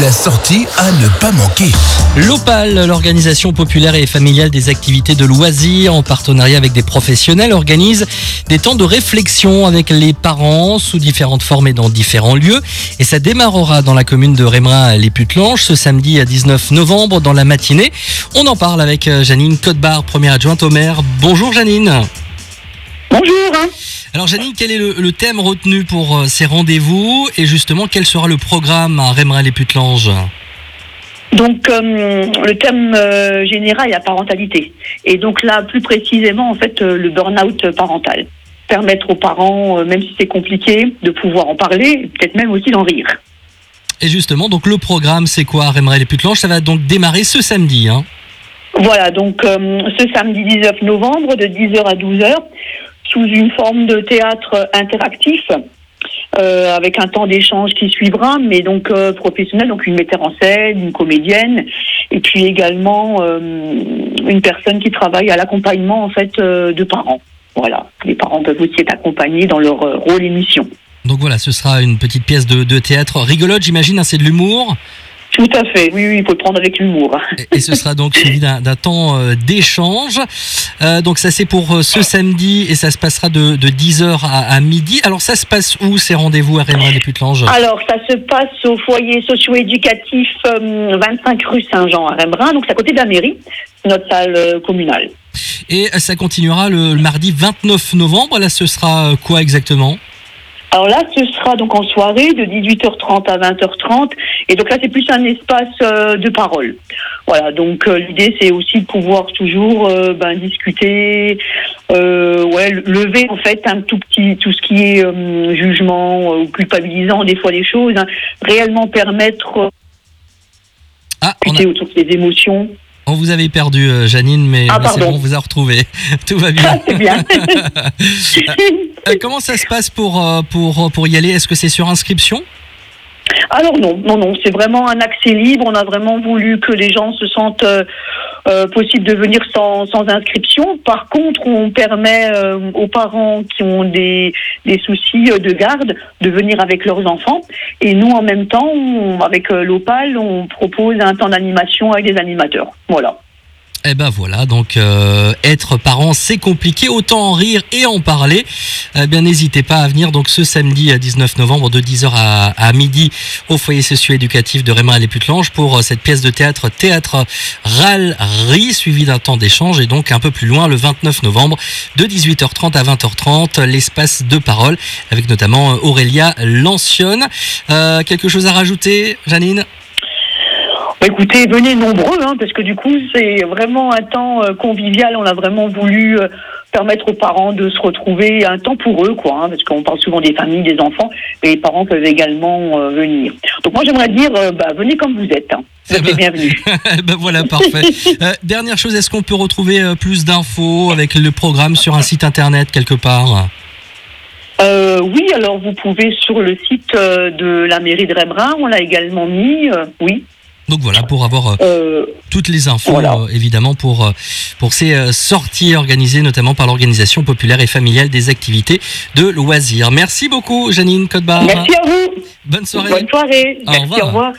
La sortie à ne pas manquer. L'OPAL, l'organisation populaire et familiale des activités de loisirs, en partenariat avec des professionnels, organise des temps de réflexion avec les parents sous différentes formes et dans différents lieux. Et ça démarrera dans la commune de Rémerin les Putelanges ce samedi à 19 novembre dans la matinée. On en parle avec euh, Janine Codebar, première adjointe au maire. Bonjour Janine. Bonjour. Alors Janine, quel est le, le thème retenu pour euh, ces rendez-vous et justement quel sera le programme à Rémerin les Putelanges? Donc euh, le thème euh, général est la parentalité. Et donc là, plus précisément, en fait, le burn-out parental. Permettre aux parents, même si c'est compliqué, de pouvoir en parler, et peut-être même aussi d'en rire. Et justement, donc le programme, c'est quoi, Rémeray les Putelanges? Ça va donc démarrer ce samedi. Hein? Voilà, donc euh, ce samedi 19 novembre, de 10h à 12h, sous une forme de théâtre interactif, euh, avec un temps d'échange qui suivra, mais donc euh, professionnel, donc une metteur en scène, une comédienne, et puis également euh, une personne qui travaille à l'accompagnement en fait de parents. Voilà, les parents peuvent aussi être accompagnés dans leur rôle et mission. Donc voilà, ce sera une petite pièce de, de théâtre rigolote, j'imagine, hein, c'est de l'humour. Tout à fait, oui, oui, il faut le prendre avec l'humour. Et, et ce sera donc suivi d'un temps euh, d'échange. Euh, donc ça c'est pour euh, ce samedi et ça se passera de, de 10h à, à midi. Alors ça se passe où ces rendez-vous à Rémeray les Putelanges? Alors, ça se passe au foyer socio-éducatif euh, 25 rue Saint-Jean à Rembrandt, donc c'est à côté de la mairie, notre salle euh, communale. Et euh, ça continuera le, le mardi 29 novembre. Là ce sera euh, quoi exactement? Alors là, ce sera donc en soirée de 18h30 à 20h30, et donc là, c'est plus un espace euh, de parole. Voilà, donc euh, l'idée, c'est aussi de pouvoir toujours euh, ben, discuter, ouais, lever en fait un tout petit, tout ce qui est jugement ou culpabilisant des fois des choses, hein, réellement permettre Ah, on, a- discuter autour des émotions. On vous avait perdu euh, Janine, mais Ah, mais c'est bon, on vous a retrouvé. Tout va bien. Ah, bien. Euh, comment ça se passe pour, euh, pour, pour y aller? Est-ce que c'est sur inscription? Alors non, non, non, c'est vraiment un accès libre. On a vraiment voulu que les gens se sentent euh, possible de venir sans, sans inscription. Par contre, on permet euh, aux parents qui ont des, des soucis de garde de venir avec leurs enfants. Et nous, en même temps, avec euh, l'OPAL, on propose un temps d'animation avec des animateurs. Voilà. Eh ben voilà, donc euh, être parent c'est compliqué, autant en rire et en parler. Eh bien n'hésitez pas à venir donc ce samedi à 19 novembre de 10h à, à midi au foyer socio-éducatif de Rémin les Putelanges pour euh, cette pièce de théâtre Théâtre Râlerie suivi d'un temps d'échange et donc un peu plus loin le 29 novembre de 18h30 à 20h30 l'espace de parole avec notamment euh, Aurélia Lancione. Euh, quelque chose à rajouter Janine? Écoutez, venez nombreux, hein, parce que du coup, c'est vraiment un temps euh, convivial. On a vraiment voulu euh, permettre aux parents de se retrouver un temps pour eux, quoi, hein, parce qu'on parle souvent des familles, des enfants, mais les parents peuvent également euh, venir. Donc moi, j'aimerais dire, euh, bah, venez comme vous êtes. Hein. Vous Eh êtes ben- les bienvenus. Eh ben voilà, parfait. Euh, dernière chose, est-ce qu'on peut retrouver plus d'infos avec le programme sur un site internet quelque part? Euh, oui, alors vous pouvez sur le site de la mairie de Rébrun, on l'a également mis, euh, oui. Donc voilà, pour avoir euh, Euh, toutes les infos, Voilà. euh, évidemment, pour, pour ces sorties organisées notamment par l'Organisation populaire et familiale des activités de loisirs. Merci beaucoup, Janine Codbar. merci à vous. Bonne soirée. Bonne soirée. Au revoir. Au revoir.